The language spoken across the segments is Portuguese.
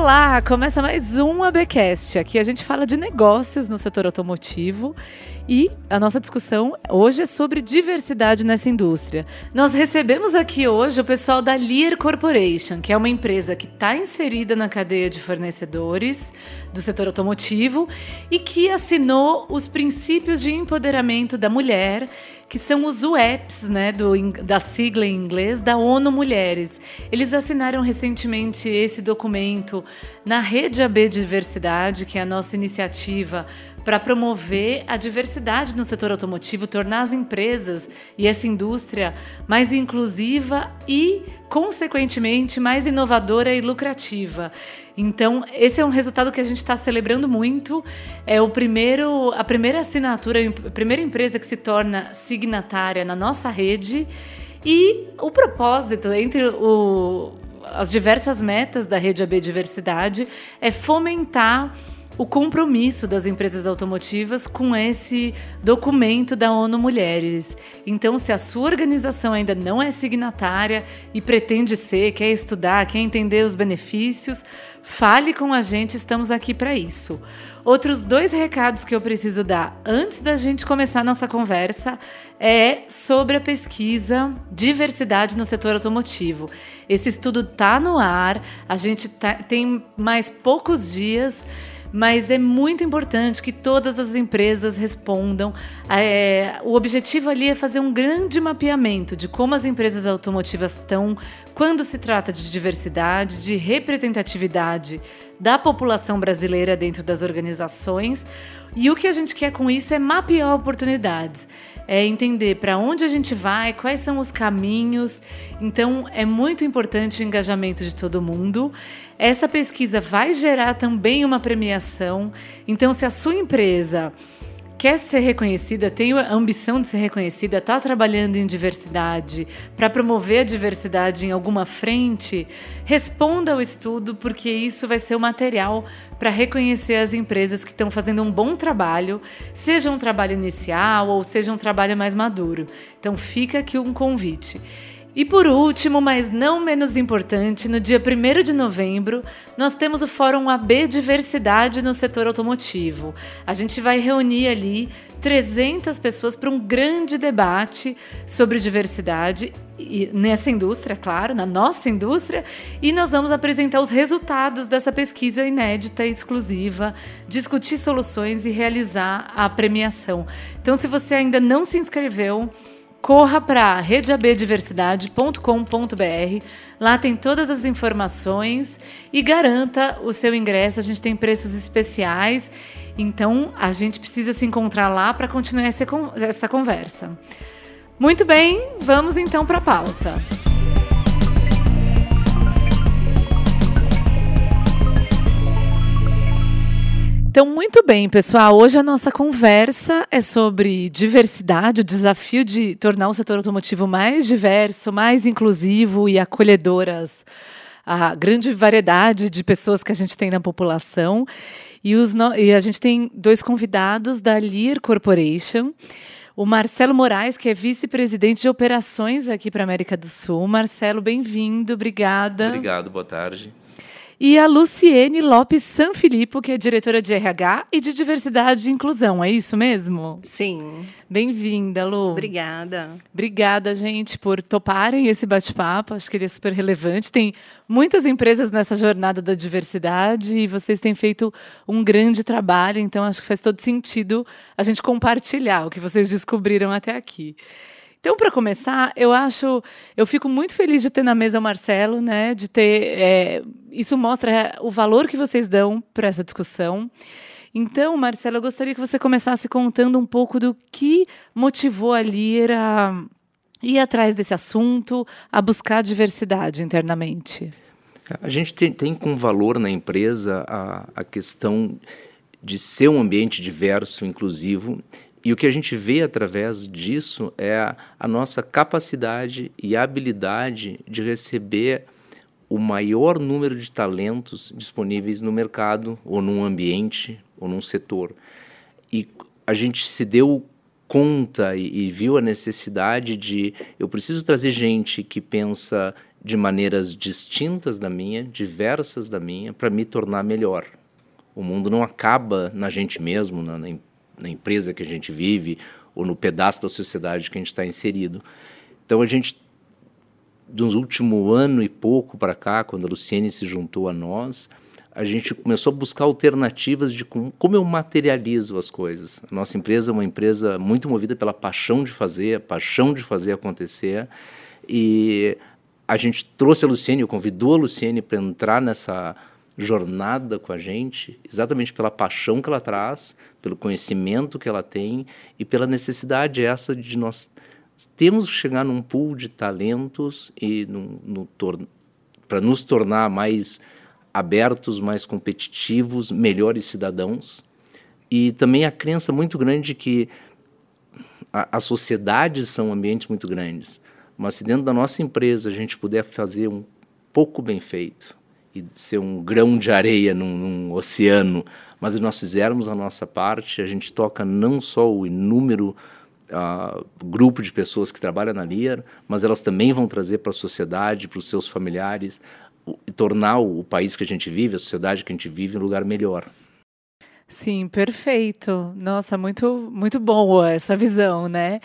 Olá, começa mais um ABcast. Aqui a gente fala de negócios no setor automotivo e a nossa discussão hoje é sobre diversidade nessa indústria. Nós recebemos aqui hoje o pessoal da Lear Corporation, que é uma empresa que está inserida na cadeia de fornecedores do setor automotivo e que assinou os princípios de empoderamento da mulher que são os UEPs, né, do, da sigla em inglês, da ONU Mulheres. Eles assinaram recentemente esse documento na Rede AB Diversidade, que é a nossa iniciativa para promover a diversidade no setor automotivo, tornar as empresas e essa indústria mais inclusiva e, consequentemente, mais inovadora e lucrativa. Então, esse é um resultado que a gente está celebrando muito. É o primeiro, a primeira assinatura, a primeira empresa que se torna signatária na nossa rede. E o propósito entre o, as diversas metas da Rede AB Diversidade é fomentar o compromisso das empresas automotivas com esse documento da ONU Mulheres. Então, se a sua organização ainda não é signatária e pretende ser, quer estudar, quer entender os benefícios, fale com a gente, estamos aqui para isso. Outros dois recados que eu preciso dar antes da gente começar nossa conversa é sobre a pesquisa Diversidade no Setor Automotivo. Esse estudo está no ar, a gente tá, tem mais poucos dias mas é muito importante que todas as empresas respondam. É, o objetivo ali é fazer um grande mapeamento de como as empresas automotivas estão quando se trata de diversidade, de representatividade da população brasileira dentro das organizações. E o que a gente quer com isso é mapear oportunidades é entender para onde a gente vai, quais são os caminhos. Então, é muito importante o engajamento de todo mundo. Essa pesquisa vai gerar também uma premiação. Então, se a sua empresa quer ser reconhecida, tem a ambição de ser reconhecida, está trabalhando em diversidade, para promover a diversidade em alguma frente, responda ao estudo, porque isso vai ser o material para reconhecer as empresas que estão fazendo um bom trabalho, seja um trabalho inicial ou seja um trabalho mais maduro. Então fica aqui um convite. E por último, mas não menos importante, no dia 1 de novembro, nós temos o Fórum AB Diversidade no setor automotivo. A gente vai reunir ali 300 pessoas para um grande debate sobre diversidade nessa indústria, claro, na nossa indústria, e nós vamos apresentar os resultados dessa pesquisa inédita e exclusiva, discutir soluções e realizar a premiação. Então, se você ainda não se inscreveu, corra para redeabdiversidade.com.br. Lá tem todas as informações e garanta o seu ingresso. A gente tem preços especiais, então a gente precisa se encontrar lá para continuar essa conversa. Muito bem, vamos então para a pauta. Então, muito bem, pessoal. Hoje a nossa conversa é sobre diversidade, o desafio de tornar o setor automotivo mais diverso, mais inclusivo e acolhedoras a grande variedade de pessoas que a gente tem na população. E, no... e a gente tem dois convidados da Lear Corporation. O Marcelo Moraes, que é vice-presidente de operações aqui para a América do Sul. Marcelo, bem-vindo, obrigada. Obrigado, boa tarde e a Luciene Lopes Sanfilippo, que é diretora de RH e de Diversidade e Inclusão. É isso mesmo? Sim. Bem-vinda, Lu. Obrigada. Obrigada, gente, por toparem esse bate-papo. Acho que ele é super relevante. Tem muitas empresas nessa jornada da diversidade e vocês têm feito um grande trabalho, então acho que faz todo sentido a gente compartilhar o que vocês descobriram até aqui. Então, para começar, eu acho, eu fico muito feliz de ter na mesa o Marcelo, né? De ter, é, isso mostra o valor que vocês dão para essa discussão. Então, Marcelo, eu gostaria que você começasse contando um pouco do que motivou a Lira a ir atrás desse assunto, a buscar diversidade internamente. A gente tem, tem com valor na empresa a, a questão de ser um ambiente diverso, inclusivo e o que a gente vê através disso é a, nossa capacidade e habilidade de receber o maior número de talentos disponíveis no mercado, ou num ambiente, ou num setor. E a gente se deu conta e, e, viu a necessidade de eu preciso trazer gente que pensa de maneiras distintas da minha, diversas da minha, para me tornar melhor. O mundo não acaba na gente mesmo, na, na empresa que a gente vive, ou no pedaço da sociedade que a gente está inserido. Então a gente, dos último ano e pouco para cá, quando a Luciene se juntou a nós, a gente começou a buscar alternativas de como, como eu materializo as coisas. A nossa empresa é uma empresa muito movida pela paixão de fazer, a paixão de fazer acontecer. E a gente trouxe a Luciene, convidou a Luciene para entrar nessa jornada com a gente, exatamente pela paixão que ela traz, pelo conhecimento que ela tem e pela necessidade essa de nós temos que chegar num pool de talentos e para nos tornar mais abertos, mais competitivos, melhores cidadãos. E também a crença muito grande que as sociedades são ambientes muito grandes. Mas se dentro da nossa empresa a gente puder fazer um pouco bem feito e ser um grão de areia num, num oceano, mas nós fizermos a nossa parte, a gente toca não só o inúmero uh, grupo de pessoas que trabalham na LIAR, mas elas também vão trazer para a sociedade, para os seus familiares, e tornar o país que a gente vive, a sociedade que a gente vive, um lugar melhor. Sim, perfeito. Nossa, muito muito boa essa visão, né?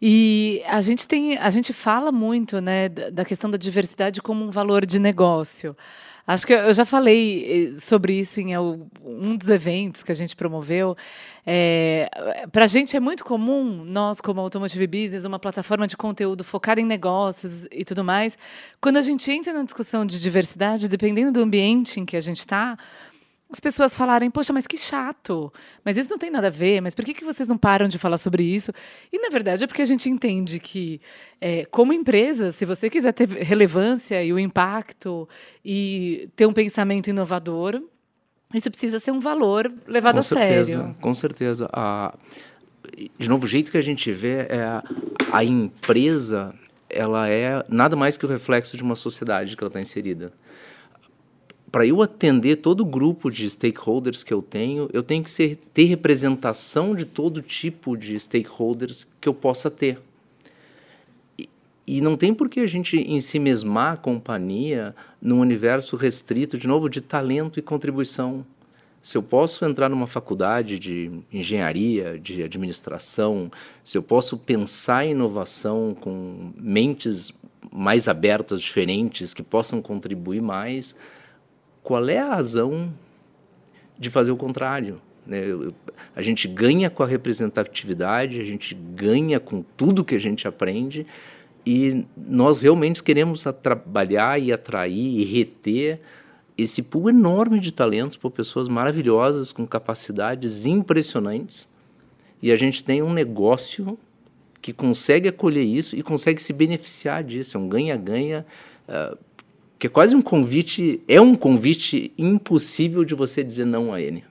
E a gente tem, a gente fala muito, né, da questão da diversidade como um valor de negócio. Acho que eu já falei eh, sobre isso em um dos eventos que a gente promoveu. É, Para a gente é muito comum, nós, como Automotive Business, uma plataforma de conteúdo focada em negócios e tudo mais, quando a gente entra na discussão de diversidade, dependendo do ambiente em que a gente está, as pessoas falarem, poxa, mas que chato, mas isso não tem nada a ver, mas por que, que vocês não param de falar sobre isso? E, na verdade, é porque a gente entende que, é, como empresa, se você quiser ter relevância e o impacto e ter um pensamento inovador, isso precisa ser um valor levado com a certeza, sério. Com certeza. A, de novo, o jeito que a gente vê é a, a empresa, ela é nada mais que o reflexo de uma sociedade que ela está inserida para eu atender todo o grupo de stakeholders que eu tenho, eu tenho que ser, ter representação de todo tipo de stakeholders que eu possa ter. E, e não tem por que a gente ensimesmar a companhia num universo restrito, de novo, de talento e contribuição. Se eu posso entrar numa faculdade de engenharia, de administração, se eu posso pensar em inovação com mentes mais abertas, diferentes, que possam contribuir mais, qual é a razão de fazer o contrário? Né? A gente ganha com a representatividade, a gente ganha com tudo que a gente aprende e nós realmente queremos trabalhar e atrair e reter esse pool enorme de talentos por pessoas maravilhosas com capacidades impressionantes e a gente tem um negócio que consegue acolher isso e consegue se beneficiar disso, é um ganha-ganha uh, que é quase um convite, é um convite impossível de você dizer não a ele.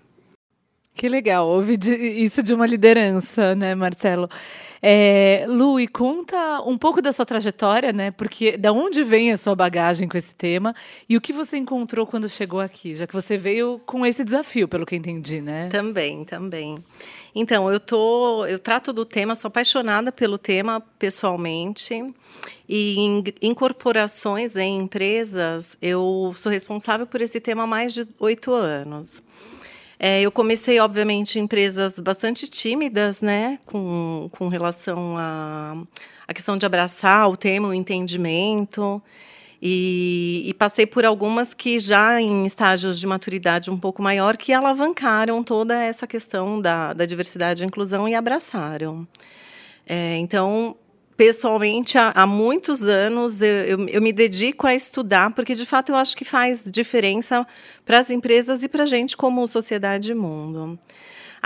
Que legal, ouvir isso de uma liderança, né, Marcelo? É, Lu, e conta um pouco da sua trajetória, né? Porque da onde vem a sua bagagem com esse tema e o que você encontrou quando chegou aqui, já que você veio com esse desafio, pelo que entendi, né? Também, também. Então, eu tô, eu trato do tema, sou apaixonada pelo tema pessoalmente. E em incorporações em empresas, eu sou responsável por esse tema há mais de oito anos. É, eu comecei, obviamente, em empresas bastante tímidas, né, com, com relação à a, a, questão de abraçar o tema, o entendimento. E, e, passei por algumas que já em estágios de maturidade um pouco maior que alavancaram toda essa questão da, da diversidade e inclusão e abraçaram. É, então, pessoalmente, há, há muitos anos eu, eu, eu, me dedico a estudar, porque de fato eu acho que faz diferença para as empresas e para a gente como sociedade e mundo.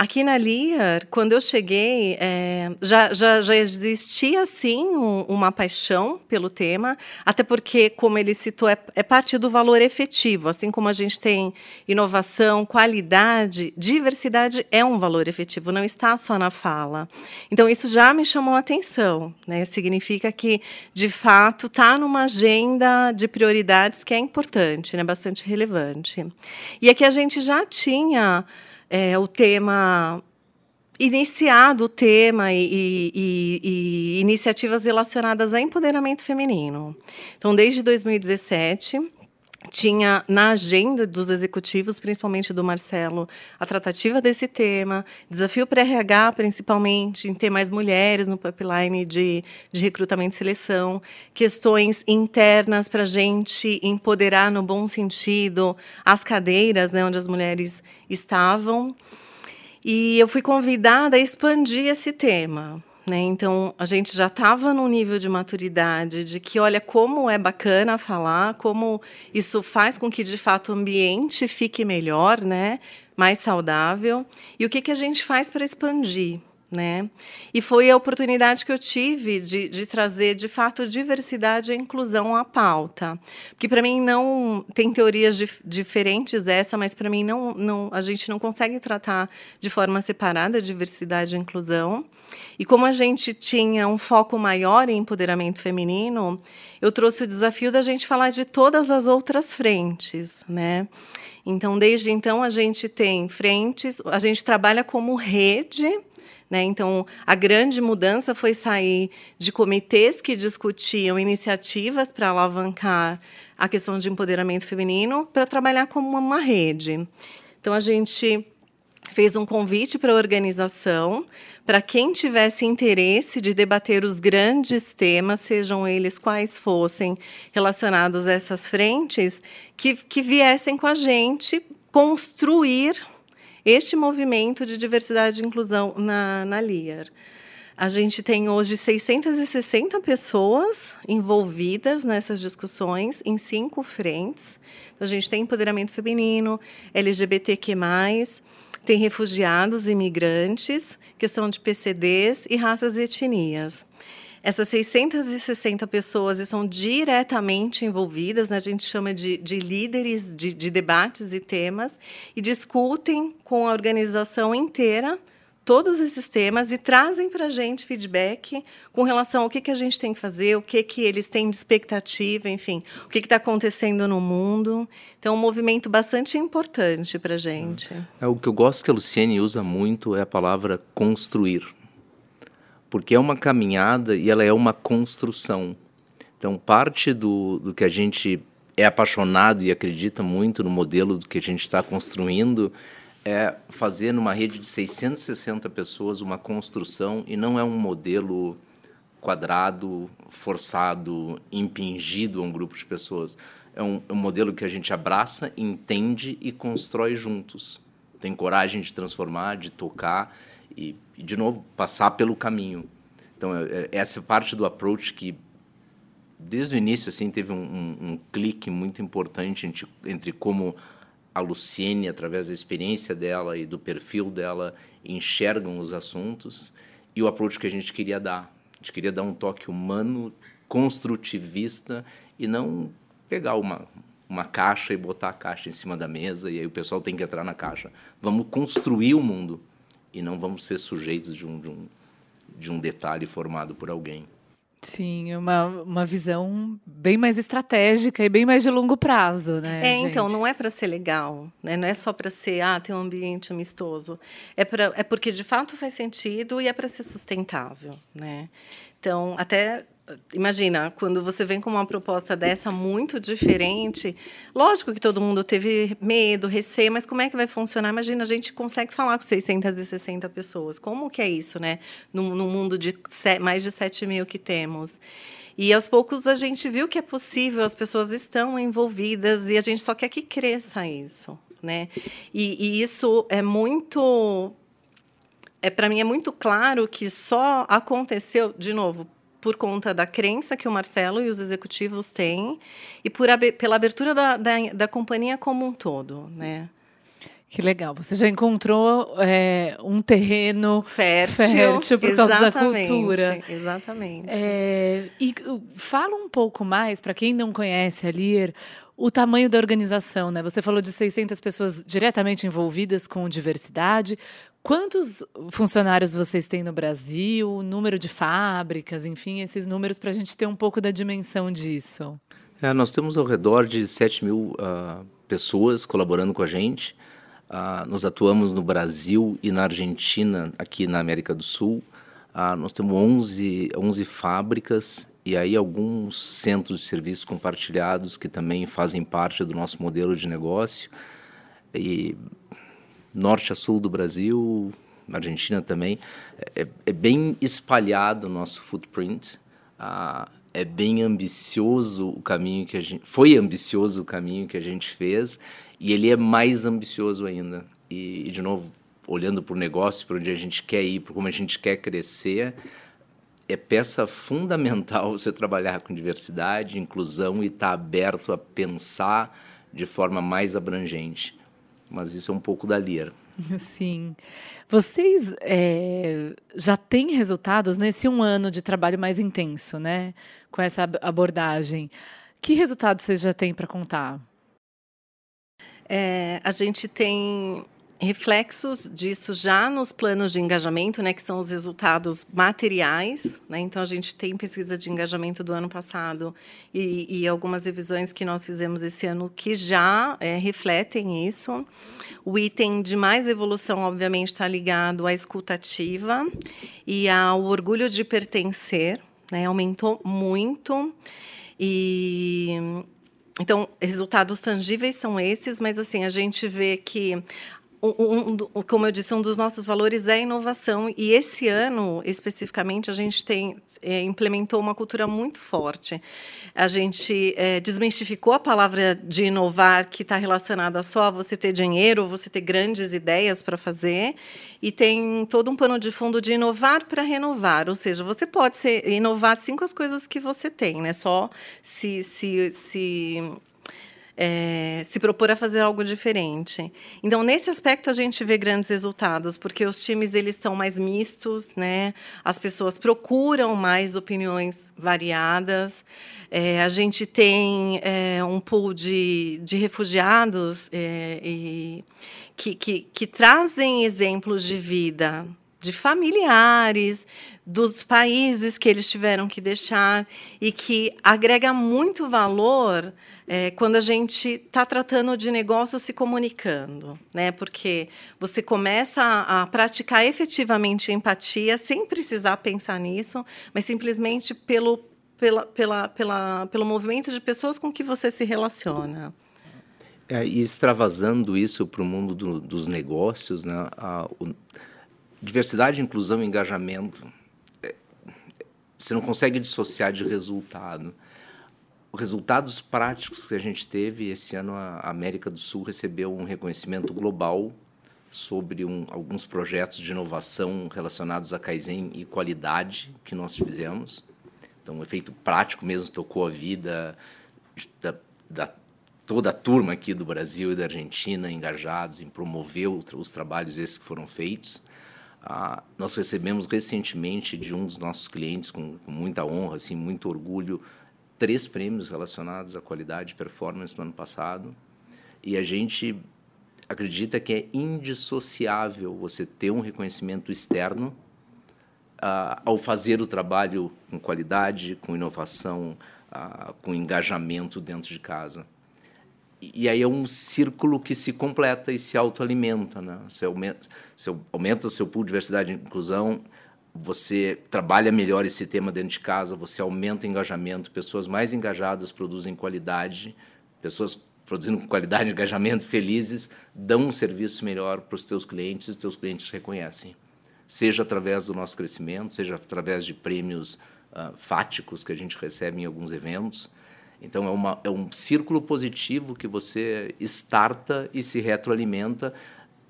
Aqui na Liar, quando eu cheguei, é, já, já, já existia, sim, um, uma paixão pelo tema, até porque, como ele citou, é, é parte do valor efetivo. Assim como a gente tem inovação, qualidade, diversidade é um valor efetivo, não está só na fala. Então, isso já me chamou a atenção. Né? Significa que, de fato, está numa agenda de prioridades que é importante, né? bastante relevante. E aqui a gente já tinha é, o tema iniciado o tema e, e, e, iniciativas relacionadas a empoderamento feminino. Então, desde 2017 tinha na agenda dos executivos, principalmente do Marcelo, a tratativa desse tema, desafio para RH, principalmente, em ter mais mulheres no pipeline de, de recrutamento e seleção, questões internas para a gente empoderar, no bom sentido, as cadeiras né, onde as mulheres estavam. E eu fui convidada a expandir esse tema. Né? Então, a gente já estava num nível de maturidade de que, olha, como é bacana falar, como isso faz com que, de fato, o ambiente fique melhor, né? mais saudável, e o que, que a gente faz para expandir. Né? E foi a oportunidade que eu tive de, de trazer, de fato, diversidade e inclusão à pauta. Porque, para mim, não. Tem teorias dif diferentes dessa, mas, para mim, não, não, a gente não consegue tratar de forma separada diversidade e inclusão. E como a gente tinha um foco maior em empoderamento feminino, eu trouxe o desafio da gente falar de todas as outras frentes. Né? Então, desde então, a gente tem frentes, a gente trabalha como rede né? Então, a grande mudança foi sair de comitês que discutiam iniciativas para alavancar a questão de empoderamento feminino para trabalhar como uma rede. Então, a gente fez um convite para a organização para quem tivesse interesse de debater os grandes temas, sejam eles quais fossem relacionados a essas frentes, que, que viessem com a gente construir este movimento de diversidade e inclusão na, na LIAR. A gente tem hoje 660 pessoas envolvidas nessas discussões em cinco frentes. Então, a gente tem empoderamento feminino, LGBTQ+, tem refugiados, imigrantes, questão de PCDs e raças e etnias. Essas 660 pessoas estão diretamente envolvidas, né? a gente chama de, de líderes de, de debates e temas, e discutem com a organização inteira todos esses temas e trazem para a gente feedback com relação ao que, que a gente tem que fazer, o que, que eles têm de expectativa, enfim, o que está acontecendo no mundo. Então, é um movimento bastante importante para a gente. É, o que eu gosto que a Luciene usa muito é a palavra construir porque é uma caminhada e ela é uma construção. Então, parte do, do que a gente é apaixonado e acredita muito no modelo do que a gente está construindo é fazer numa rede de 660 pessoas uma construção e não é um modelo quadrado, forçado, impingido a um grupo de pessoas. É um, é um modelo que a gente abraça, entende e constrói juntos. Tem coragem de transformar, de tocar e, e, de novo, passar pelo caminho. Então, é, é, essa parte do approach que, desde o início, assim, teve um, um, um clique muito importante entre, entre como a Luciene, através da experiência dela e do perfil dela, enxergam os assuntos e o approach que a gente queria dar. A gente queria dar um toque humano, construtivista e não pegar uma, uma caixa e botar a caixa em cima da mesa e aí o pessoal tem que entrar na caixa. Vamos construir o mundo e não vamos ser sujeitos de um, de um, de um detalhe formado por alguém. Sim, uma, uma visão bem mais estratégica e bem mais de longo prazo, né? É, gente? então, não é para ser legal, né? Não é só para ser, ah, ter um ambiente amistoso. É, pra, é porque de fato faz sentido e é para ser sustentável, né? Então, até imagina, quando você vem com uma proposta dessa muito diferente, lógico que todo mundo teve medo, receio, mas como é que vai funcionar? Imagina, a gente consegue falar com 660 pessoas. Como que é isso, né? No, no mundo de mais de 7 mil que temos. E aos poucos a gente viu que é possível, as pessoas estão envolvidas e a gente só quer que cresça isso, né? E, e isso é muito é para mim é muito claro que só aconteceu de novo por conta da crença que o Marcelo e os executivos têm e por, pela abertura da, da, da companhia como um todo, né? Que legal. Você já encontrou é, um terreno fértil, fértil por causa da cultura. Exatamente. É, e fala um pouco mais, para quem não conhece a LIR, o tamanho da organização. Né? Você falou de 600 pessoas diretamente envolvidas com diversidade. Quantos funcionários vocês têm no Brasil? Número de fábricas, enfim, esses números para a gente ter um pouco da dimensão disso. É, nós temos ao redor de 7 mil uh, pessoas colaborando com a gente. Uh, nós atuamos no Brasil e na Argentina, aqui na América do Sul. Uh, nós temos 11, 11 fábricas e aí alguns centros de serviços compartilhados que também fazem parte do nosso modelo de negócio. E norte a sul do Brasil, Argentina também, é, é bem espalhado o nosso footprint. Uh, é bem ambicioso o caminho que a gente foi ambicioso o caminho que a gente fez e ele é mais ambicioso ainda. E, e de novo olhando para o negócio para onde a gente quer ir para como a gente quer crescer é peça fundamental você trabalhar com diversidade inclusão e estar tá aberto a pensar de forma mais abrangente mas isso é um pouco da Lira Sim. Vocês é, já têm resultados nesse um ano de trabalho mais intenso, né? Com essa abordagem. Que resultados vocês já têm para contar? É, a gente tem reflexos disso já nos planos de engajamento, né, que são os resultados materiais. Né? Então, a gente tem pesquisa de engajamento do ano passado e, e algumas revisões que nós fizemos esse ano que já é, refletem isso. O item de mais evolução, obviamente, está ligado à escutativa e ao orgulho de pertencer. Né? Aumentou muito. E então, resultados tangíveis são esses, mas assim, a gente vê que um, um, como eu disse, um dos nossos valores é a inovação. E esse ano, especificamente, a gente tem é, implementou uma cultura muito forte. A gente é, desmistificou a palavra de inovar, que está relacionada só a você ter dinheiro, você ter grandes ideias para fazer, e tem todo um pano de fundo de inovar para renovar. Ou seja, você pode ser, inovar cinco as coisas que você tem, né? Só se, se, se é, se propor a fazer algo diferente. Então, nesse aspecto, a gente vê grandes resultados, porque os times eles estão mais mistos, né? as pessoas procuram mais opiniões variadas. É, a gente tem é, um pool de, de refugiados é, e, que, que, que trazem exemplos de vida de familiares, dos países que eles tiveram que deixar e que agrega muito valor é, quando a gente está tratando de negócio se comunicando, né? Porque você começa a, a praticar efetivamente empatia sem precisar pensar nisso, mas simplesmente pelo pela, pela, pela, pelo movimento de pessoas com que você se relaciona. É, e extravasando isso para o mundo do, dos negócios, né? A, o, diversidade, inclusão e engajamento você não consegue dissociar de resultado. Os resultados práticos que a gente teve esse ano, a América do Sul recebeu um reconhecimento global sobre um, alguns projetos de inovação relacionados a Kaizen e qualidade que nós fizemos. Então, o efeito prático mesmo tocou a vida da, da toda a turma aqui do Brasil e da Argentina engajados em promover os trabalhos esses que foram feitos. Ah, nós recebemos recentemente de um dos nossos clientes, com, com, muita honra, assim, muito orgulho, três prêmios relacionados à qualidade e performance no ano passado. E a gente acredita que é indissociável você ter um reconhecimento externo ah, ao fazer o trabalho com qualidade, com inovação, ah, com engajamento dentro de casa e aí é um círculo que se completa e se autoalimenta, né? Você aumenta, você aumenta o seu pool de diversidade e inclusão, você trabalha melhor esse tema dentro de casa, você aumenta o engajamento, pessoas mais engajadas produzem qualidade, pessoas produzindo com qualidade, engajamento, felizes, dão um serviço melhor para os teus clientes e os teus clientes reconhecem. Seja através do nosso crescimento, seja através de prêmios uh, fáticos que a gente recebe em alguns eventos, então, é, uma, é um círculo positivo que você starta e se retroalimenta.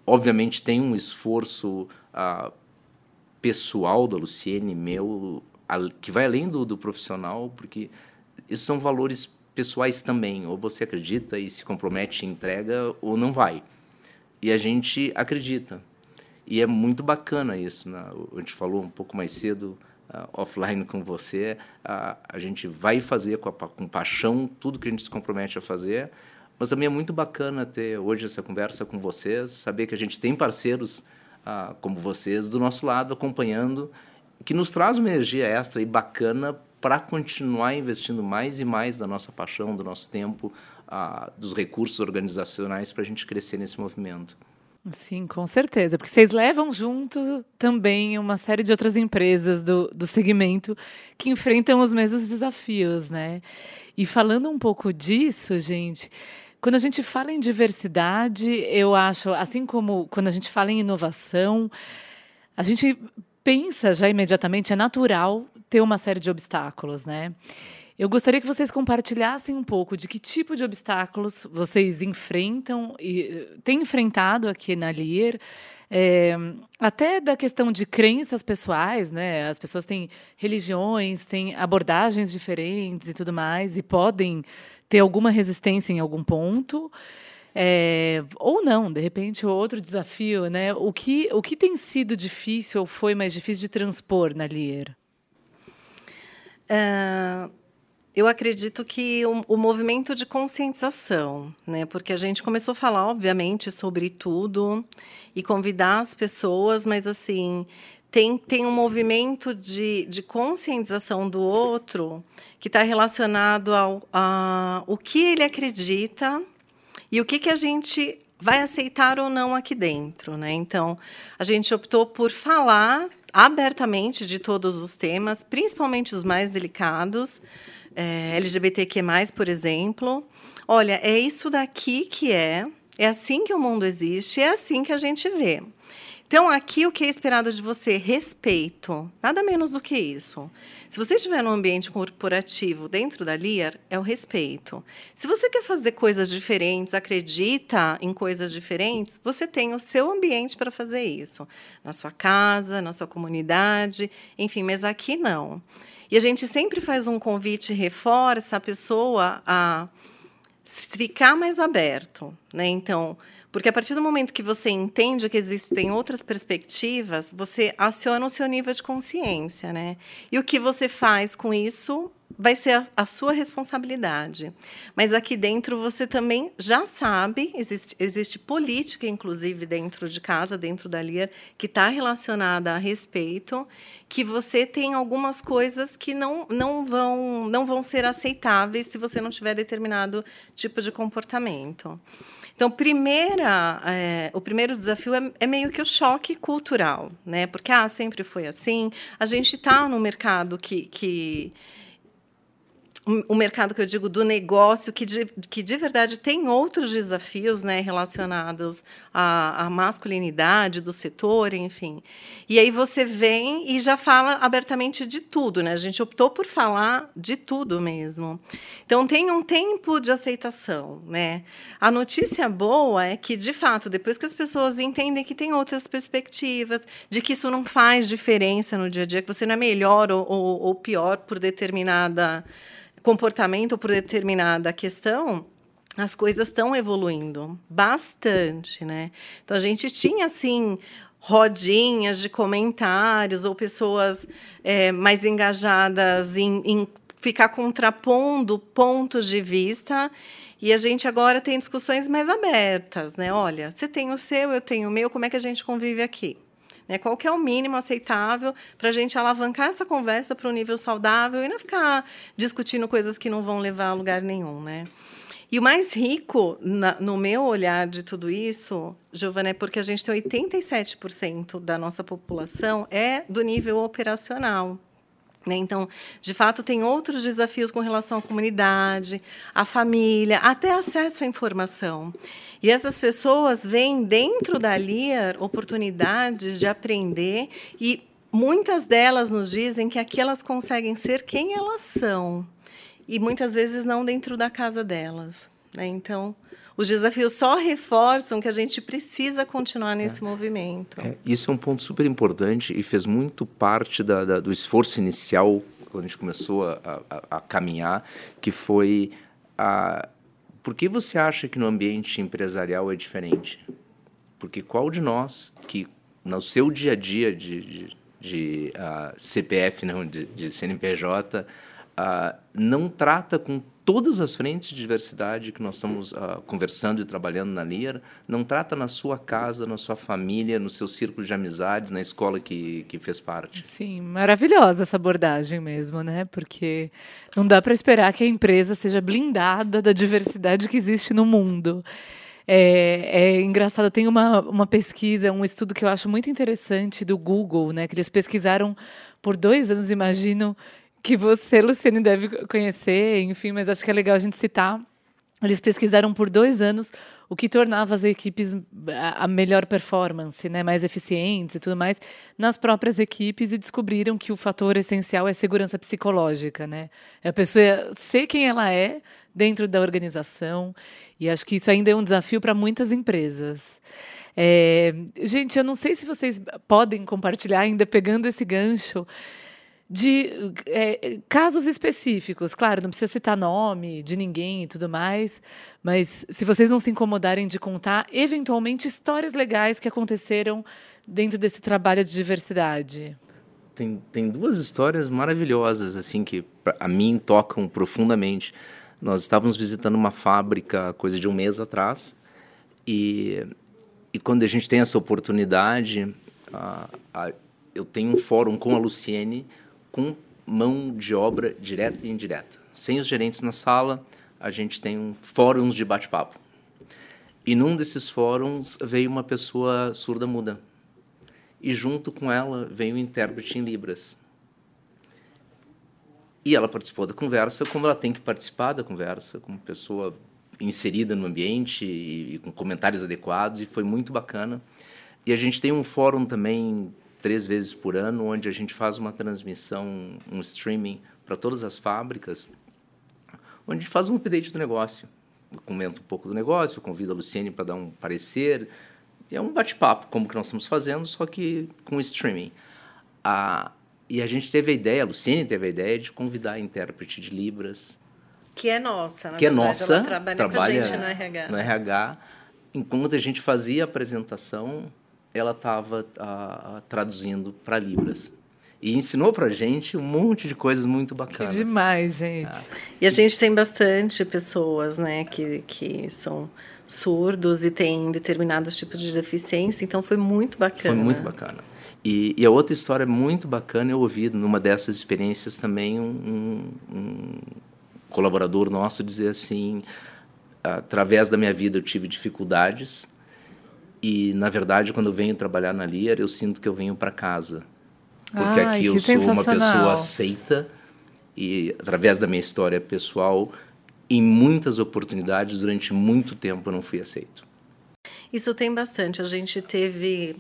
Obviamente, tem um esforço ah, pessoal da Luciene, meu, que vai além do, do profissional, porque esses são valores pessoais também. Ou você acredita e se compromete e entrega, ou não vai. E a gente acredita. E é muito bacana isso. Né? A gente falou um pouco mais cedo uh, offline com você, uh, a gente vai fazer com, a, com paixão tudo que a gente se compromete a fazer, mas também é muito bacana ter hoje essa conversa com vocês, saber que a gente tem parceiros uh, como vocês do nosso lado acompanhando, que nos traz uma energia extra e bacana para continuar investindo mais e mais da nossa paixão, do nosso tempo, uh, dos recursos organizacionais para a gente crescer nesse movimento. Sim, com certeza, porque vocês levam junto também uma série de outras empresas do, do segmento que enfrentam os mesmos desafios, né? E falando um pouco disso, gente, quando a gente fala em diversidade, eu acho, assim como quando a gente fala em inovação, a gente pensa já imediatamente, é natural ter uma série de obstáculos, né? Eu gostaria que vocês compartilhassem um pouco de que tipo de obstáculos vocês enfrentam e têm enfrentado aqui na Lier. É, até da questão de crenças pessoais, né? As pessoas têm religiões, têm abordagens diferentes e tudo mais, e podem ter alguma resistência em algum ponto. É, ou não, de repente, outro desafio, né? O que, o que tem sido difícil ou foi mais difícil de transpor na Lier? Uh, eu acredito que o, o, movimento de conscientização, né? Porque a gente começou a falar, obviamente, sobre tudo e convidar as pessoas, mas assim tem, tem um movimento de, de conscientização do outro que está relacionado ao a, o que ele acredita e o que, que a gente vai aceitar ou não aqui dentro, né? Então, a gente optou por falar abertamente de todos os temas, principalmente os mais delicados, é, LGBTQ+, por exemplo. Olha, é isso daqui que é, é assim que o mundo existe, é assim que a gente vê. Então, aqui o que é esperado de você? Respeito. Nada menos do que isso. Se você estiver num ambiente corporativo dentro da LIAR, é o respeito. Se você quer fazer coisas diferentes, acredita em coisas diferentes, você tem o seu ambiente para fazer isso. Na sua casa, na sua comunidade, enfim, mas aqui não. E a gente sempre faz um convite, reforça a pessoa a ficar mais aberto. Né? Então, porque a partir do momento que você entende que existem outras perspectivas, você aciona o seu nível de consciência, né? E o que você faz com isso vai ser a, a, sua responsabilidade. Mas aqui dentro você também já sabe, existe, existe política, inclusive, dentro de casa, dentro da LIA, que está relacionada a respeito, que você tem algumas coisas que não, não, vão, não vão ser aceitáveis se você não tiver determinado tipo de comportamento. Então, primeira, é, o primeiro desafio é, é, meio que o choque cultural, né? Porque ah, sempre foi assim. A gente está no mercado que, que o mercado que eu digo do negócio, que de, que de verdade tem outros desafios né, relacionados à, à, masculinidade do setor, enfim. E aí você vem e já fala abertamente de tudo, né? A gente optou por falar de tudo mesmo. Então tem um tempo de aceitação, né? A notícia boa é que, de fato, depois que as pessoas entendem que tem outras perspectivas, de que isso não faz diferença no dia a dia, que você não é melhor ou, ou, ou pior por determinada comportamento por determinada questão, as coisas estão evoluindo bastante, né? Então a gente tinha assim rodinhas de comentários ou pessoas é, mais engajadas em, em ficar contrapondo pontos de vista e a gente agora tem discussões mais abertas, né? Olha, você tem o seu, eu tenho o meu, como é que a gente convive aqui? Né? Qual que é o mínimo aceitável para a gente alavancar essa conversa para um nível saudável e não ficar discutindo coisas que não vão levar a lugar nenhum, né? E o mais rico, na, no meu olhar de tudo isso, Giovana, é porque a gente tem 87% da nossa população é do nível operacional. Né? Então, de fato, tem outros desafios com relação à comunidade, à família, até acesso à informação. E essas pessoas veem dentro da LIAR oportunidades de aprender e muitas delas nos dizem que aqui elas conseguem ser quem elas são e muitas vezes não dentro da casa delas. Né? Então, os desafios só reforçam que a gente precisa continuar nesse é. movimento. É, isso é um ponto super importante e fez muito parte da, da, do esforço inicial, quando a gente começou a, a, a caminhar, que foi a. Por que você acha que no ambiente empresarial é diferente? Porque qual de nós que no seu dia a dia de, de, de uh, CPF, não, de, de CNPJ, uh, não trata com todas as frentes de diversidade que nós estamos uh, conversando e trabalhando na LIAR, não trata na sua casa, na sua família, no seu círculo de amizades, na escola que, que fez parte. Sim, maravilhosa essa abordagem mesmo, né? Porque não dá para esperar que a empresa seja blindada da diversidade que existe no mundo. É, é engraçado, tem uma, uma pesquisa, um estudo que eu acho muito interessante do Google, né? Que eles pesquisaram por dois anos, imagino que você, Luciane, deve conhecer, enfim, mas acho que é legal a gente citar. Eles pesquisaram por dois anos o que tornava as equipes a melhor performance, né, mais eficientes e tudo mais, nas próprias equipes e descobriram que o fator essencial é segurança psicológica, né? É a pessoa ser quem ela é dentro da organização e acho que isso ainda é um desafio para muitas empresas. É, gente, eu não sei se vocês podem compartilhar, ainda pegando esse gancho, de é, casos específicos. Claro, não precisa citar nome de ninguém e tudo mais, mas se vocês não se incomodarem de contar, eventualmente, histórias legais que aconteceram dentro desse trabalho de diversidade. Tem, tem duas histórias maravilhosas, assim, que a mim tocam profundamente. Nós estávamos visitando uma fábrica coisa de um mês atrás e, e quando a gente tem essa oportunidade, a, a, eu tenho um fórum com a Luciene com mão de obra direta e indireta. Sem os gerentes na sala, a gente tem um fóruns de bate-papo. E num desses fóruns veio uma pessoa surda-muda. E junto com ela veio um intérprete em Libras. E ela participou da conversa como ela tem que participar da conversa, como pessoa inserida no ambiente e, e com comentários adequados, e foi muito bacana. E a gente tem um fórum também três vezes por ano, onde a gente faz uma transmissão, um streaming para todas as fábricas, onde a gente faz um update do negócio. Eu comento um pouco do negócio, convido a Luciene para dar um parecer. É um bate-papo, como que nós estamos fazendo, só que com streaming. Ah, e a gente teve a ideia, a Luciene teve a ideia de convidar a intérprete de Libras. Que é nossa, na Que verdade, é nossa. Ela trabalha, trabalha com a gente no RH. No RH. Enquanto a gente fazia a apresentação, ela estava traduzindo para Libras. E ensinou para a gente um monte de coisas muito bacanas. Que demais, gente. Ah. E a gente tem bastante pessoas né, que, que são surdos e têm determinados tipos de deficiência, então foi muito bacana. Foi muito bacana. E, e a outra história muito bacana, eu ouvi numa dessas experiências também um, um, um colaborador nosso dizer assim, através da minha vida eu tive dificuldades e, na verdade, quando eu venho trabalhar na Lear, eu sinto que eu venho para casa. Porque Ai, aqui eu sou uma pessoa aceita e, através da minha história pessoal, em muitas oportunidades, durante muito tempo, eu não fui aceito. Isso tem bastante. A gente teve,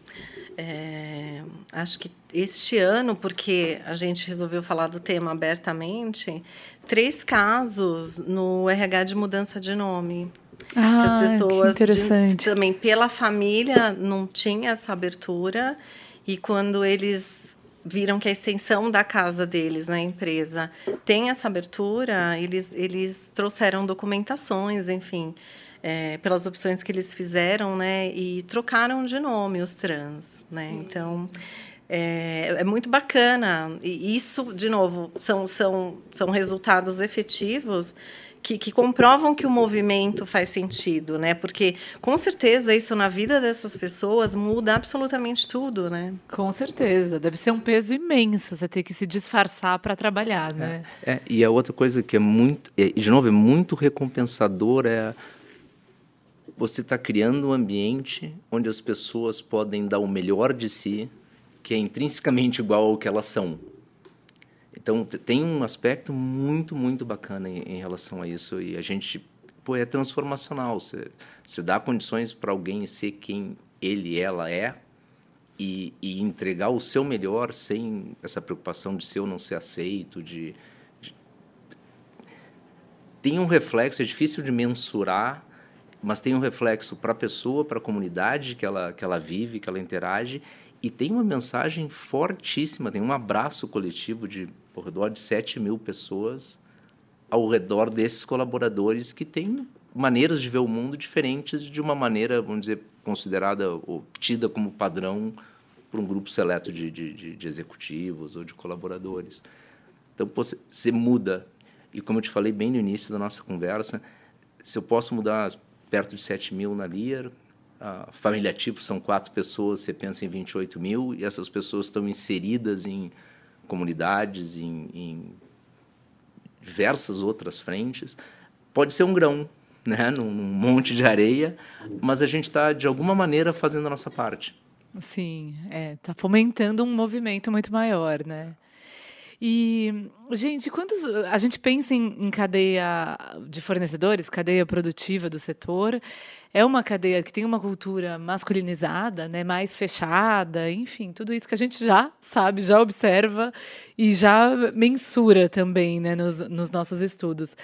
é, acho que este ano, porque a gente resolveu falar do tema abertamente, três casos no RH de mudança de nome. Ah, as pessoas de, também pela família não tinha essa abertura e quando eles viram que a extensão da casa deles na empresa tem essa abertura, eles eles trouxeram documentações, enfim, é, pelas opções que eles fizeram, né, e trocaram de nome os trans, né? Sim. Então é, é, muito bacana. E isso, de novo, são, são, são resultados efetivos que, que, comprovam que o movimento faz sentido, né? Porque com certeza isso na vida dessas pessoas muda absolutamente tudo, né? Com certeza, deve ser um peso imenso você ter que se disfarçar para trabalhar, né? É, é, e a outra coisa que é muito, é, de novo, é muito recompensador é você está criando um ambiente onde as pessoas podem dar o melhor de si, que é intrinsecamente igual ao que elas são. Então, tem um aspecto muito, muito bacana em, em relação a isso. E a gente, pô, é transformacional. Você, dá condições para alguém ser quem ele, ela é e, e, entregar o seu melhor sem essa preocupação de ser ou não ser aceito, de... tem um reflexo, é difícil de mensurar, mas tem um reflexo para a pessoa, para a comunidade que ela, que ela vive, que ela interage, e tem uma mensagem fortíssima, tem um abraço coletivo de ao redor de 7 mil pessoas ao redor desses colaboradores que têm maneiras de ver o mundo diferentes de uma maneira, vamos dizer, considerada ou tida como padrão por um grupo seleto de, de, de executivos ou de colaboradores. Então, você muda. E como eu te falei bem no início da nossa conversa, se eu posso mudar perto de 7 mil na Lear, a família tipo são quatro pessoas, você pensa em 28 mil, e essas pessoas estão inseridas em comunidades, em, em diversas outras frentes, pode ser um grão. né, num, monte de areia, mas a gente está, de alguma maneira, fazendo a nossa parte. Sim, é, tá fomentando um movimento muito maior, né? E, gente, quantos. A gente pensa em, em, cadeia de fornecedores, cadeia produtiva do setor. É uma cadeia que tem uma cultura masculinizada, né, mais fechada, enfim, tudo isso que a gente já sabe, já observa e já mensura também né, nos, nos nossos estudos.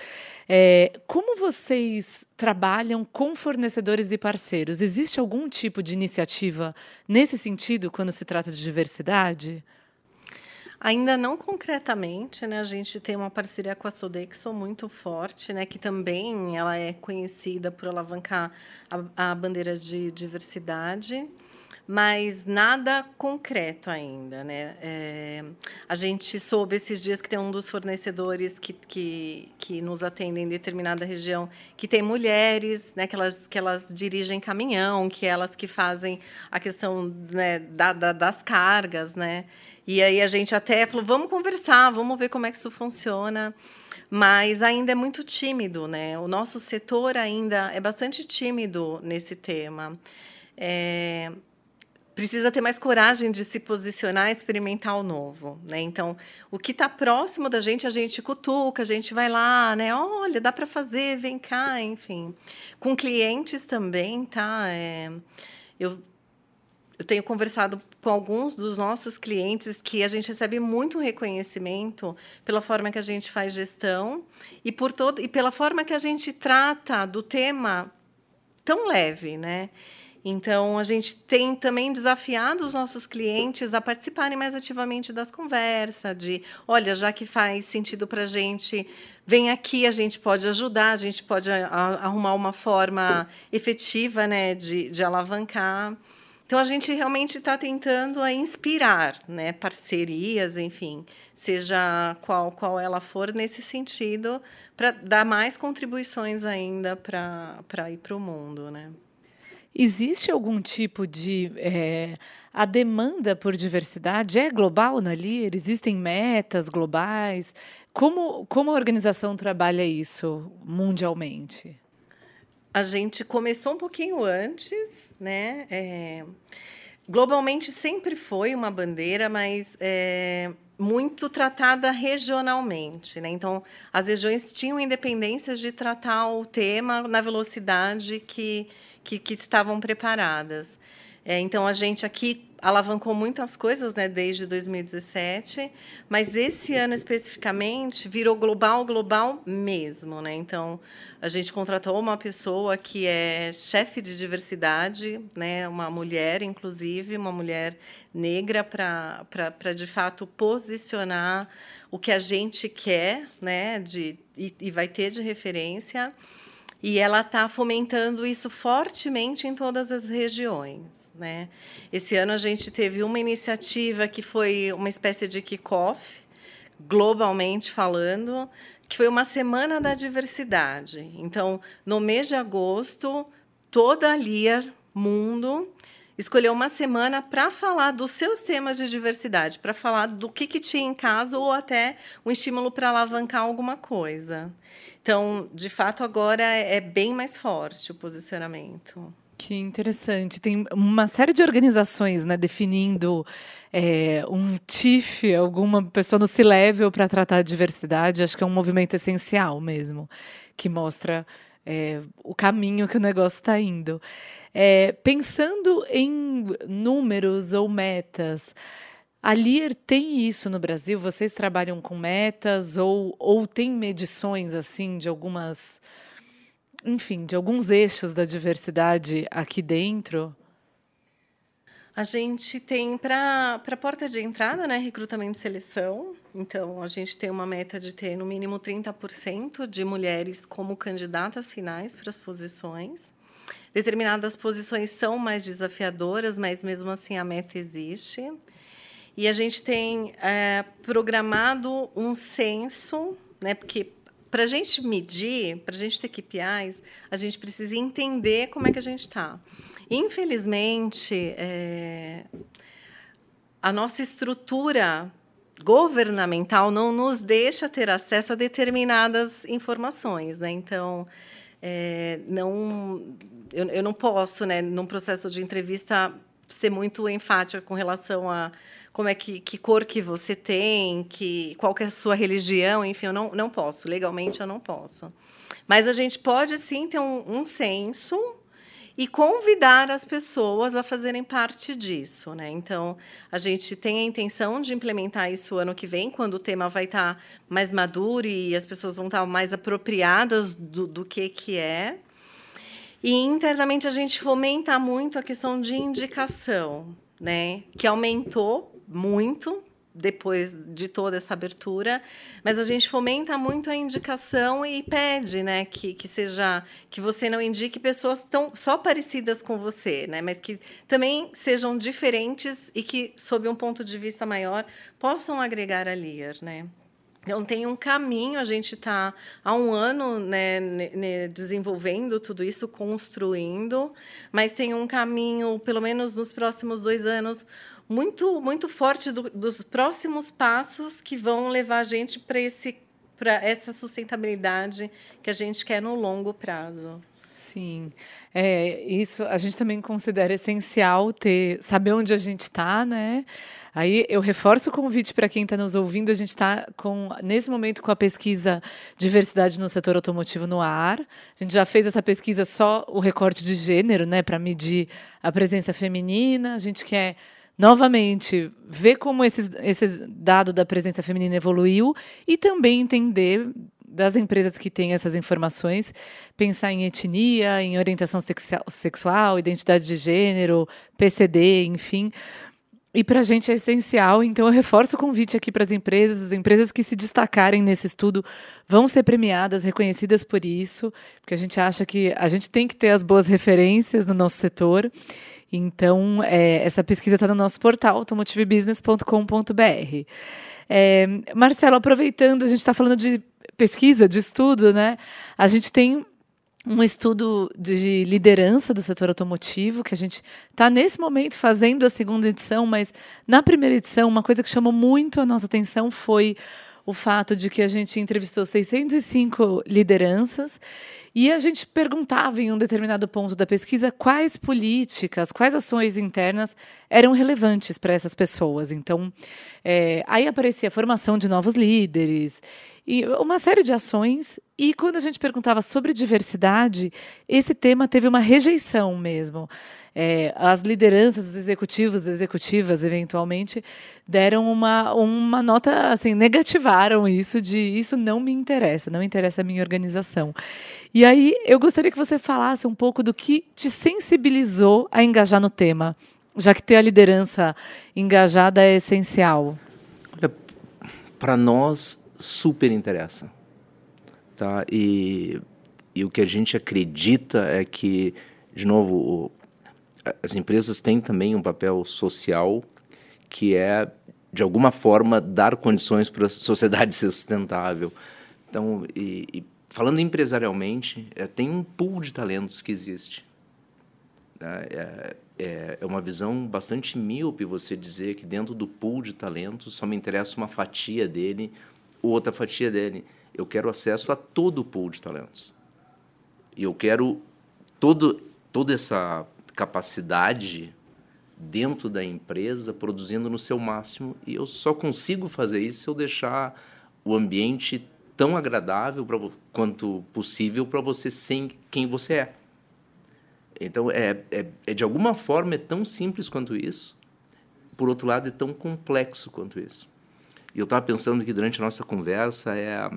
É, como vocês trabalham com fornecedores e parceiros? Existe algum tipo de iniciativa nesse sentido quando se trata de diversidade? Ainda não concretamente, né? A gente tem uma parceria com a Sodexo muito forte, né? Que também ela é conhecida por alavancar a, a bandeira de diversidade mas nada concreto ainda, né? É, a gente soube esses dias que tem um dos fornecedores que, que, que nos atendem em determinada região que tem mulheres, né? Que elas, que elas dirigem caminhão, que elas que fazem a questão né, da, da, das cargas, né? E aí a gente até falou, vamos conversar, vamos ver como é que isso funciona mas ainda é muito tímido, né? O nosso setor ainda é bastante tímido nesse tema. É, precisa ter mais coragem de se posicionar, experimentar o novo, né? Então, o que está próximo da gente, a gente cutuca, a gente vai lá, né? Olha, dá para fazer, vem cá, enfim. Com clientes também, tá? É, eu eu tenho conversado com alguns dos nossos clientes que a gente recebe muito reconhecimento pela forma que a gente faz gestão e por todo e pela forma que a gente trata do tema tão leve, né? Então, a gente tem também desafiado os nossos clientes a participarem mais ativamente das conversas, de, olha, já que faz sentido para a gente, vem aqui, a gente pode ajudar, a gente pode arrumar uma forma efetiva né, de, de alavancar. Então, a gente realmente está tentando a inspirar né, parcerias, enfim, seja qual, qual ela for, nesse sentido, para dar mais contribuições ainda para ir para o mundo. Né? Existe algum tipo de. É, a demanda por diversidade é global na? Existem metas globais? Como, como a organização trabalha isso mundialmente? A gente começou um pouquinho antes, né? É, globalmente sempre foi uma bandeira, mas é, muito tratada regionalmente. Né? Então, as regiões tinham independências de tratar o tema na velocidade que, que, que estavam preparadas. É, então, a gente aqui alavancou muitas coisas né, desde 2017, mas esse ano especificamente virou global, global mesmo. Né? Então, a gente contratou uma pessoa que é chefe de diversidade, né, uma mulher, inclusive, uma mulher negra, para, de fato, posicionar o que a gente quer né, de, e, e vai ter de referência. E ela está fomentando isso fortemente em todas as regiões. Né? Esse ano a gente teve uma iniciativa que foi uma espécie de kick-off, globalmente falando, que foi uma semana da diversidade. Então, no mês de agosto, toda a LIAR Mundo escolheu uma semana para falar dos seus temas de diversidade, para falar do que, que tinha em casa ou até um estímulo para alavancar alguma coisa. Então, de fato, agora é bem mais forte o posicionamento. Que interessante. Tem uma série de organizações né, definindo é, um TIF, alguma pessoa no C-Level para tratar a diversidade. Acho que é um movimento essencial mesmo, que mostra é, o caminho que o negócio está indo. É, pensando em números ou metas, a Lear tem isso no Brasil? Vocês trabalham com metas ou, ou tem medições assim de algumas, enfim, de alguns eixos da diversidade aqui dentro? A gente tem para a porta de entrada, né, recrutamento e seleção. Então, a gente tem uma meta de ter no mínimo 30% de mulheres como candidatas finais para as posições. Determinadas posições são mais desafiadoras, mas mesmo assim a meta existe. E a gente tem é, programado um censo, né, porque para a gente medir, para a gente ter KPIs, a gente precisa entender como é que a gente está. Infelizmente, é, a nossa estrutura governamental não nos deixa ter acesso a determinadas informações. Né? Então, é, não, eu, eu não posso, né, num processo de entrevista, ser muito enfática com relação a como é que, que cor que você tem, que qual que é a sua religião, enfim, eu não, não posso, legalmente eu não posso. Mas a gente pode sim ter um, um senso e convidar as pessoas a fazerem parte disso, né? Então, a gente tem a intenção de implementar isso ano que vem, quando o tema vai estar mais maduro e as pessoas vão estar mais apropriadas do, do que que é. E internamente a gente fomenta muito a questão de indicação, né? Que aumentou muito depois de toda essa abertura, mas a gente fomenta muito a indicação e pede, né, que, que seja que você não indique pessoas tão só parecidas com você, né, mas que também sejam diferentes e que, sob um ponto de vista maior, possam agregar a Lear, né. Então tem um caminho, a gente está há um ano né, desenvolvendo tudo isso, construindo, mas tem um caminho, pelo menos nos próximos dois anos, muito, muito forte do, dos próximos passos que vão levar a gente para esse para essa sustentabilidade que a gente quer no longo prazo. Sim, é, isso a gente também considera essencial ter saber onde a gente está, né? Aí eu reforço o convite para quem está nos ouvindo. A gente está com nesse momento com a pesquisa diversidade no setor automotivo no ar. A gente já fez essa pesquisa só o recorte de gênero, né, para medir a presença feminina. A gente quer novamente, ver como esse, esse dado da presença feminina evoluiu e também entender das empresas que têm essas informações, pensar em etnia, em orientação sexual, identidade de gênero, PCD, enfim. E para a gente é essencial, então eu reforço o convite aqui para as empresas, as empresas que se destacarem nesse estudo vão ser premiadas, reconhecidas por isso, porque a gente acha que a gente tem que ter as boas referências no nosso setor. Então, é, essa pesquisa está no nosso portal, automotivebusiness.com.br. É, Marcelo, aproveitando, a gente está falando de pesquisa, de estudo, né? A gente tem um estudo de liderança do setor automotivo, que a gente está nesse momento fazendo a segunda edição, mas na primeira edição, uma coisa que chamou muito a nossa atenção foi o fato de que a gente entrevistou 605 lideranças e a gente perguntava em um determinado ponto da pesquisa quais políticas, quais ações internas eram relevantes para essas pessoas. Então, é, aí aparecia a formação de novos líderes e uma série de ações. E quando a gente perguntava sobre diversidade, esse tema teve uma rejeição mesmo. É, as lideranças, os executivos, executivas, eventualmente, deram uma, uma nota, assim, negativaram isso de isso não me interessa, não interessa a minha organização. E aí eu gostaria que você falasse um pouco do que te sensibilizou a engajar no tema, já que ter a liderança engajada é essencial. Olha, para nós super interessa, tá? E, e o que a gente acredita é que, de novo, as empresas têm também um papel social que é, de alguma forma, dar condições para a sociedade ser sustentável. Então, e, e falando empresarialmente, é, tem um pool de talentos que existe. Né? É, é, é uma visão bastante míope você dizer que dentro do pool de talentos só me interessa uma fatia dele ou outra fatia dele. Eu quero acesso a todo o pool de talentos. E eu quero todo, toda essa capacidade dentro da empresa, produzindo no seu máximo. E eu só consigo fazer isso se eu deixar o ambiente tão agradável pra, quanto possível para você ser quem você é. Então, é, é, é, de alguma forma é tão simples quanto isso, por outro lado, é tão complexo quanto isso. E eu estava pensando que durante a nossa conversa é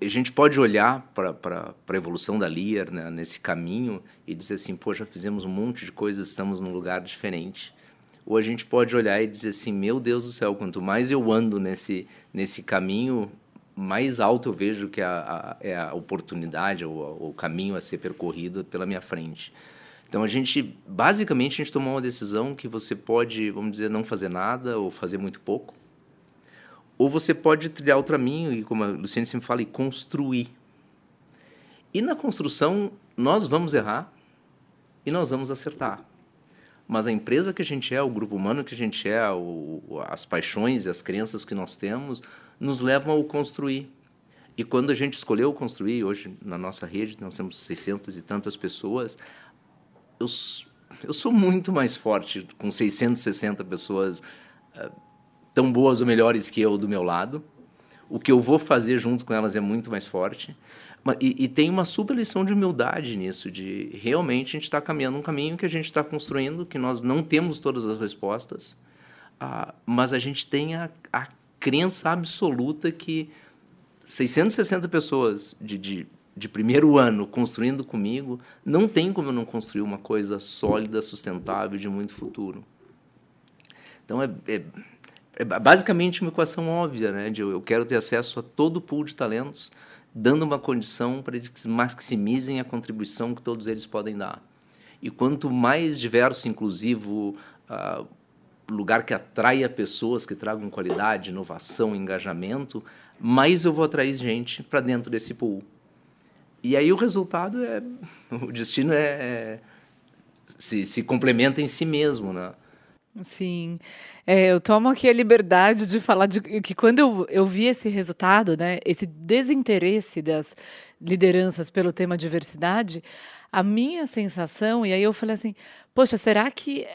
a gente pode olhar para a evolução da Lear né, nesse caminho e dizer assim, já fizemos um monte de coisas, estamos num lugar diferente. Ou a gente pode olhar e dizer assim, meu Deus do céu, quanto mais eu ando nesse, nesse caminho, mais alto eu vejo que a, a, é a oportunidade ou o caminho a ser percorrido pela minha frente. Então a gente, basicamente, a gente tomou uma decisão que você pode, vamos dizer, não fazer nada ou fazer muito pouco ou você pode trilhar outro caminho, e como a Luciane sempre fala, e construir. E na construção, nós vamos errar e nós vamos acertar. Mas a empresa que a gente é, o grupo humano que a gente é, o, as paixões e as crenças que nós temos, nos levam ao construir. E quando a gente escolheu construir, hoje na nossa rede nós temos 600 e tantas pessoas, eu, eu sou muito mais forte com 660 pessoas uh, tão boas ou melhores que eu do meu lado. O que eu vou fazer junto com elas é muito mais forte. E, e tem uma super lição de humildade nisso, de realmente a gente está caminhando um caminho que a gente está construindo, que nós não temos todas as respostas, uh, mas a gente tem a, a crença absoluta que 660 pessoas de, de, de, primeiro ano construindo comigo, não tem como eu não construir uma coisa sólida, sustentável, de muito futuro. Então, é, é, é basicamente uma equação óbvia, né? De eu, quero ter acesso a todo o pool de talentos, dando uma condição para eles maximizem a contribuição que todos eles podem dar. E quanto mais diverso, inclusivo, uh, lugar que atraia pessoas que tragam qualidade, inovação, engajamento, mais eu vou atrair gente para dentro desse pool. E aí o resultado é. O destino é. é se, se complementa em si mesmo, né? Sim. É, eu tomo aqui a liberdade de falar de que quando eu, eu vi esse resultado, né, esse desinteresse das lideranças pelo tema diversidade, a minha sensação, e aí eu falei assim, poxa, será que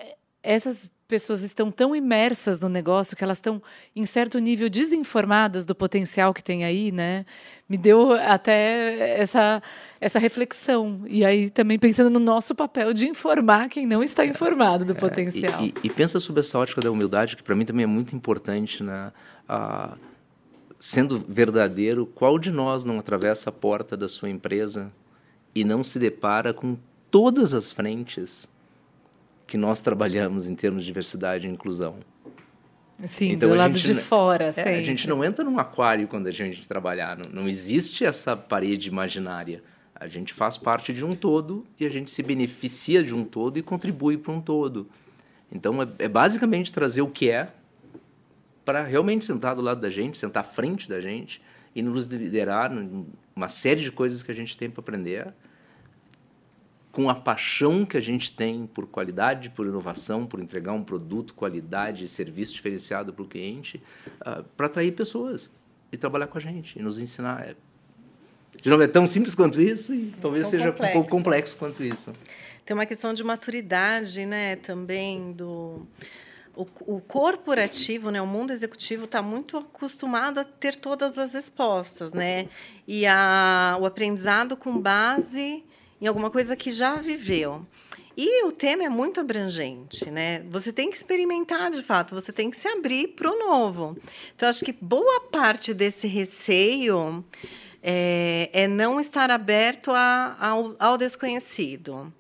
essas pessoas estão tão imersas no negócio que elas estão, em certo nível, desinformadas do potencial que tem aí, né? Me deu até essa, essa reflexão. E aí também pensando no nosso papel de informar quem não está informado do é, potencial. E, e, e, pensa sobre essa ótica da humildade, que para mim também é muito importante, né? Ah, sendo verdadeiro, qual de nós não atravessa a porta da sua empresa e não se depara com todas as frentes que nós trabalhamos em termos de diversidade e inclusão. Sim, então, do lado de fora. É, a gente não entra num aquário quando a gente trabalhar. Não, não existe essa parede imaginária. A gente faz parte de um todo e a gente se beneficia de um todo e contribui para um todo. Então, é, é basicamente trazer o que é para realmente sentar do lado da gente, sentar à frente da gente e nos liderar uma série de coisas que a gente tem para aprender com a paixão que a gente tem por qualidade, por inovação, por entregar um produto, qualidade, serviço diferenciado para o cliente, uh, para atrair pessoas e trabalhar com a gente e nos ensinar. É, de novo, é tão simples quanto isso e talvez seja complexo. um pouco complexo quanto isso. Tem uma questão de maturidade, né, também do o, o corporativo, né, o mundo executivo está muito acostumado a ter todas as respostas, né, e a, o aprendizado com base em alguma coisa que já viveu. E o tema é muito abrangente, né? Você tem que experimentar de fato, você tem que se abrir para o novo. Então, acho que boa parte desse receio é, é não estar aberto a, ao, ao desconhecido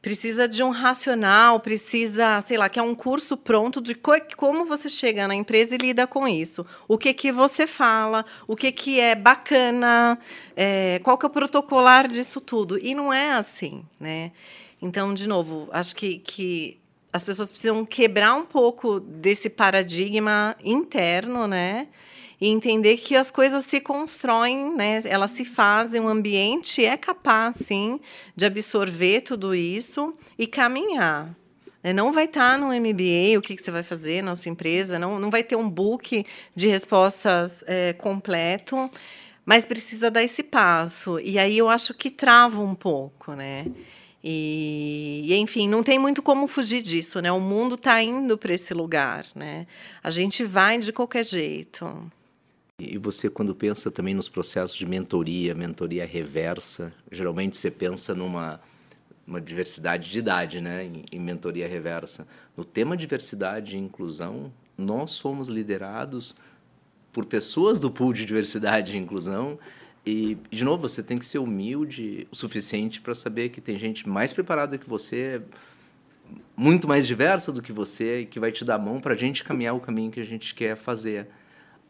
precisa de um racional, precisa, sei lá, que é um curso pronto de co como você chega na empresa e lida com isso. O que que você fala, o que que é bacana, é, qual que é o protocolar disso tudo. E não é assim, né? Então, de novo, acho que, que as pessoas precisam quebrar um pouco desse paradigma interno, né? E entender que as coisas se constroem, né? Elas se fazem, o ambiente é capaz, sim, de absorver tudo isso e caminhar. Né? Não vai estar no MBA o que você vai fazer na sua empresa, não, não vai ter um book de respostas é, completo, mas precisa dar esse passo. E aí eu acho que trava um pouco, né? E, e, enfim, não tem muito como fugir disso, né? O mundo está indo para esse lugar, né? A gente vai de qualquer jeito. E você, quando pensa também nos processos de mentoria, mentoria reversa, geralmente você pensa numa uma diversidade de idade, né, em, em mentoria reversa. No tema diversidade e inclusão, nós somos liderados por pessoas do pool de diversidade e inclusão. E, de novo, você tem que ser humilde o suficiente para saber que tem gente mais preparada que você, muito mais diversa do que você, que vai te dar a mão para a gente caminhar o caminho que a gente quer fazer.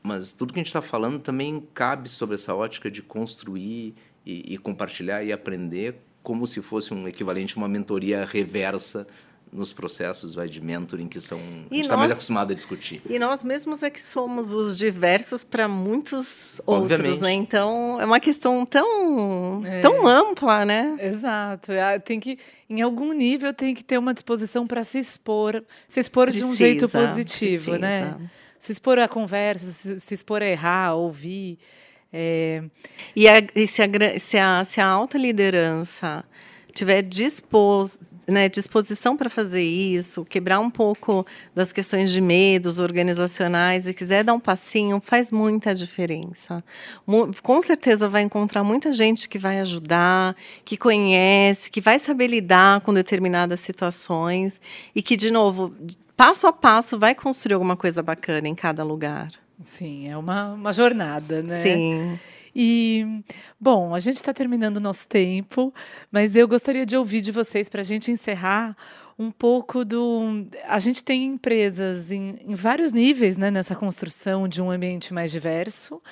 Mas tudo que a gente está falando também cabe sobre essa ótica de construir e, e, compartilhar e aprender como se fosse um equivalente a uma mentoria reversa nos processos vai, de mentoring que são a gente está mais acostumado a discutir. E nós mesmos é que somos os diversos para muitos Obviamente. outros, né? Então é uma questão tão é. tão ampla, né? Exato. É, tem que em algum nível tem que ter uma disposição para se expor, se expor precisa, de um jeito positivo, precisa. né? Se expor a conversa, se, se expor a errar, ouvir. É... E, a, e se, a, se, a, se a alta liderança tiver disposto, né, disposição para fazer isso, quebrar um pouco das questões de medos organizacionais e quiser dar um passinho, faz muita diferença. Com certeza vai encontrar muita gente que vai ajudar, que conhece, que vai saber lidar com determinadas situações e que, de novo, passo a passo vai construir alguma coisa bacana em cada lugar. Sim, é uma, uma jornada, né? Sim. E, bom, a gente está terminando o nosso tempo, mas eu gostaria de ouvir de vocês, para a gente encerrar, um pouco do. A gente tem empresas em, em vários níveis né, nessa construção de um ambiente mais diverso.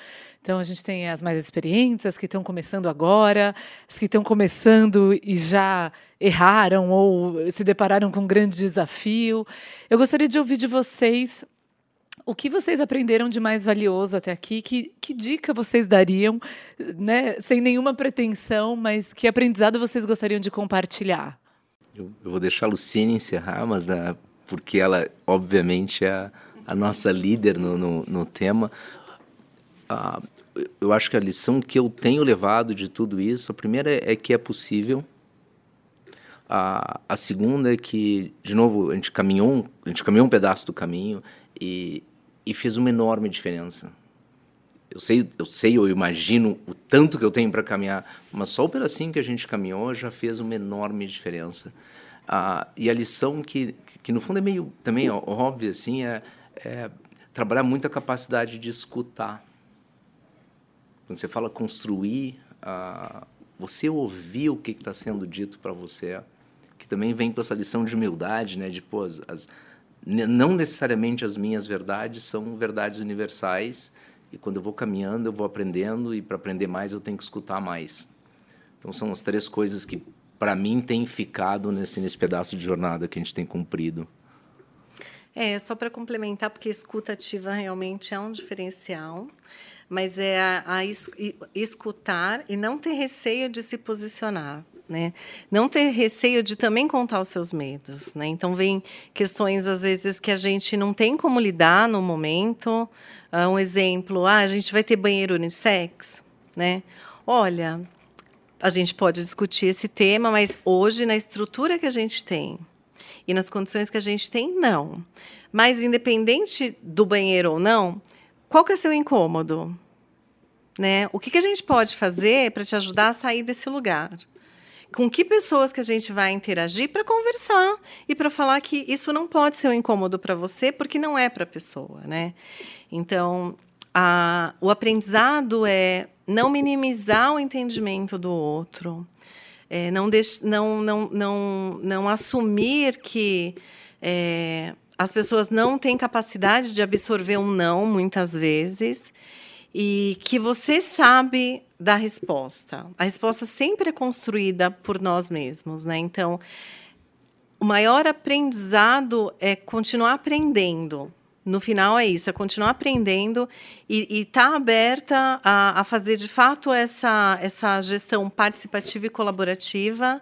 Então, a gente tem as mais experientes, as que estão começando agora, as que estão começando e já erraram ou se depararam com um grande desafio. Eu gostaria de ouvir de vocês o que vocês aprenderam de mais valioso até aqui? Que, que dica vocês dariam, né, sem nenhuma pretensão, mas que aprendizado vocês gostariam de compartilhar? Eu, eu vou deixar a Luciene encerrar, mas uh, porque ela, obviamente, é a, a nossa líder no, no, no tema. Uh, eu acho que a lição que eu tenho levado de tudo isso, a primeira é, que é possível. A, a segunda é que, de novo, a gente caminhou, a gente caminhou um pedaço do caminho e, e fez uma enorme diferença. Eu sei, eu sei, eu imagino o tanto que eu tenho para caminhar, mas só o pedacinho que a gente caminhou já fez uma enorme diferença. Ah, e a lição que, que no fundo é meio também óbvia assim é, é trabalhar muito a capacidade de escutar. Quando você fala construir, ah, você ouvir o que está sendo dito para você, que também vem com essa lição de humildade, né? De pô, as, as não necessariamente as minhas verdades são verdades universais e quando eu vou caminhando eu vou aprendendo e para aprender mais eu tenho que escutar mais. Então são as três coisas que para mim têm ficado nesse nesse pedaço de jornada que a gente tem cumprido. É só para complementar porque escuta ativa realmente é um diferencial mas é a, a escutar e não ter receio de se posicionar né? Não ter receio de também contar os seus medos, né? Então vem questões às vezes que a gente não tem como lidar no momento. Uh, um exemplo, ah, a gente vai ter banheiro unissex, né? Olha, a gente pode discutir esse tema, mas hoje na estrutura que a gente tem e nas condições que a gente tem, não. Mas independente do banheiro ou não, qual que é seu incômodo? Né? O que, que a gente pode fazer para te ajudar a sair desse lugar? com que pessoas que a gente vai interagir para conversar e para falar que isso não pode ser um incômodo para você, porque não é para a pessoa, né? Então, a, o aprendizado é não minimizar o entendimento do outro, é, não, deix, não, não, não, não assumir que é, as pessoas não têm capacidade de absorver um não, muitas vezes, e que você sabe da resposta. A resposta sempre é construída por nós mesmos, né? Então, o maior aprendizado é continuar aprendendo. No final é isso, é continuar aprendendo e estar tá aberta a, a fazer de fato essa, essa gestão participativa e colaborativa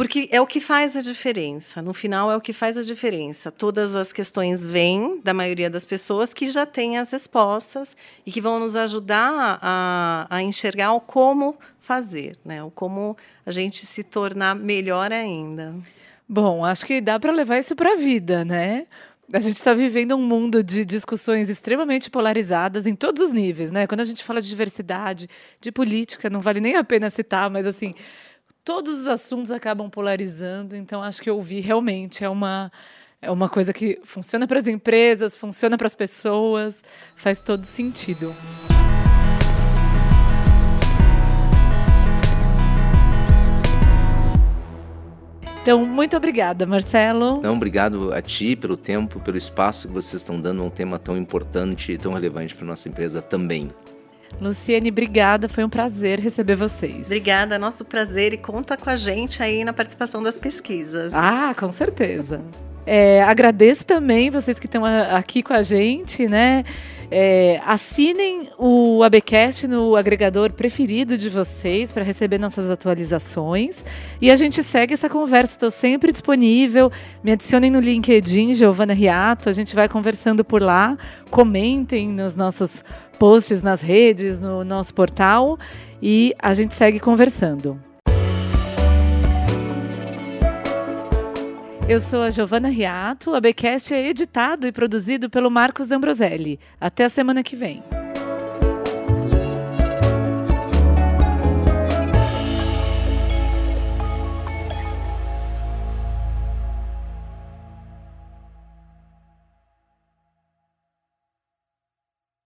porque é o que faz a diferença. No final, é o que faz a diferença. Todas as questões vêm da maioria das pessoas que já têm as respostas e que vão nos ajudar a, a enxergar o como fazer, né? o como a gente se tornar melhor ainda. Bom, acho que dá para levar isso para a vida, né? A gente está vivendo um mundo de discussões extremamente polarizadas em todos os níveis, né? Quando a gente fala de diversidade, de política, não vale nem a pena citar, mas assim, todos os assuntos acabam polarizando, então acho que ouvir realmente é uma é uma coisa que funciona para as empresas, funciona para as pessoas, faz todo sentido. Então, muito obrigada, Marcelo. Não, obrigado a ti pelo tempo, pelo espaço que vocês estão dando a um tema tão importante e tão relevante para nossa empresa também. Luciane, obrigada. Foi um prazer receber vocês. Obrigada, nosso prazer. E conta com a gente aí na participação das pesquisas. Ah, com certeza. É, agradeço também vocês que estão aqui com a gente, né? É, assinem o ABcast no agregador preferido de vocês para receber nossas atualizações. E a gente segue essa conversa. Estou sempre disponível. Me adicionem no LinkedIn, Giovana Riato. A gente vai conversando por lá. Comentem nos nossos posts nas redes, no nosso portal. E a gente segue conversando. Eu sou a Giovana Riato. A Becast é editado e produzido pelo Marcos Ambroselli. Até a semana que vem.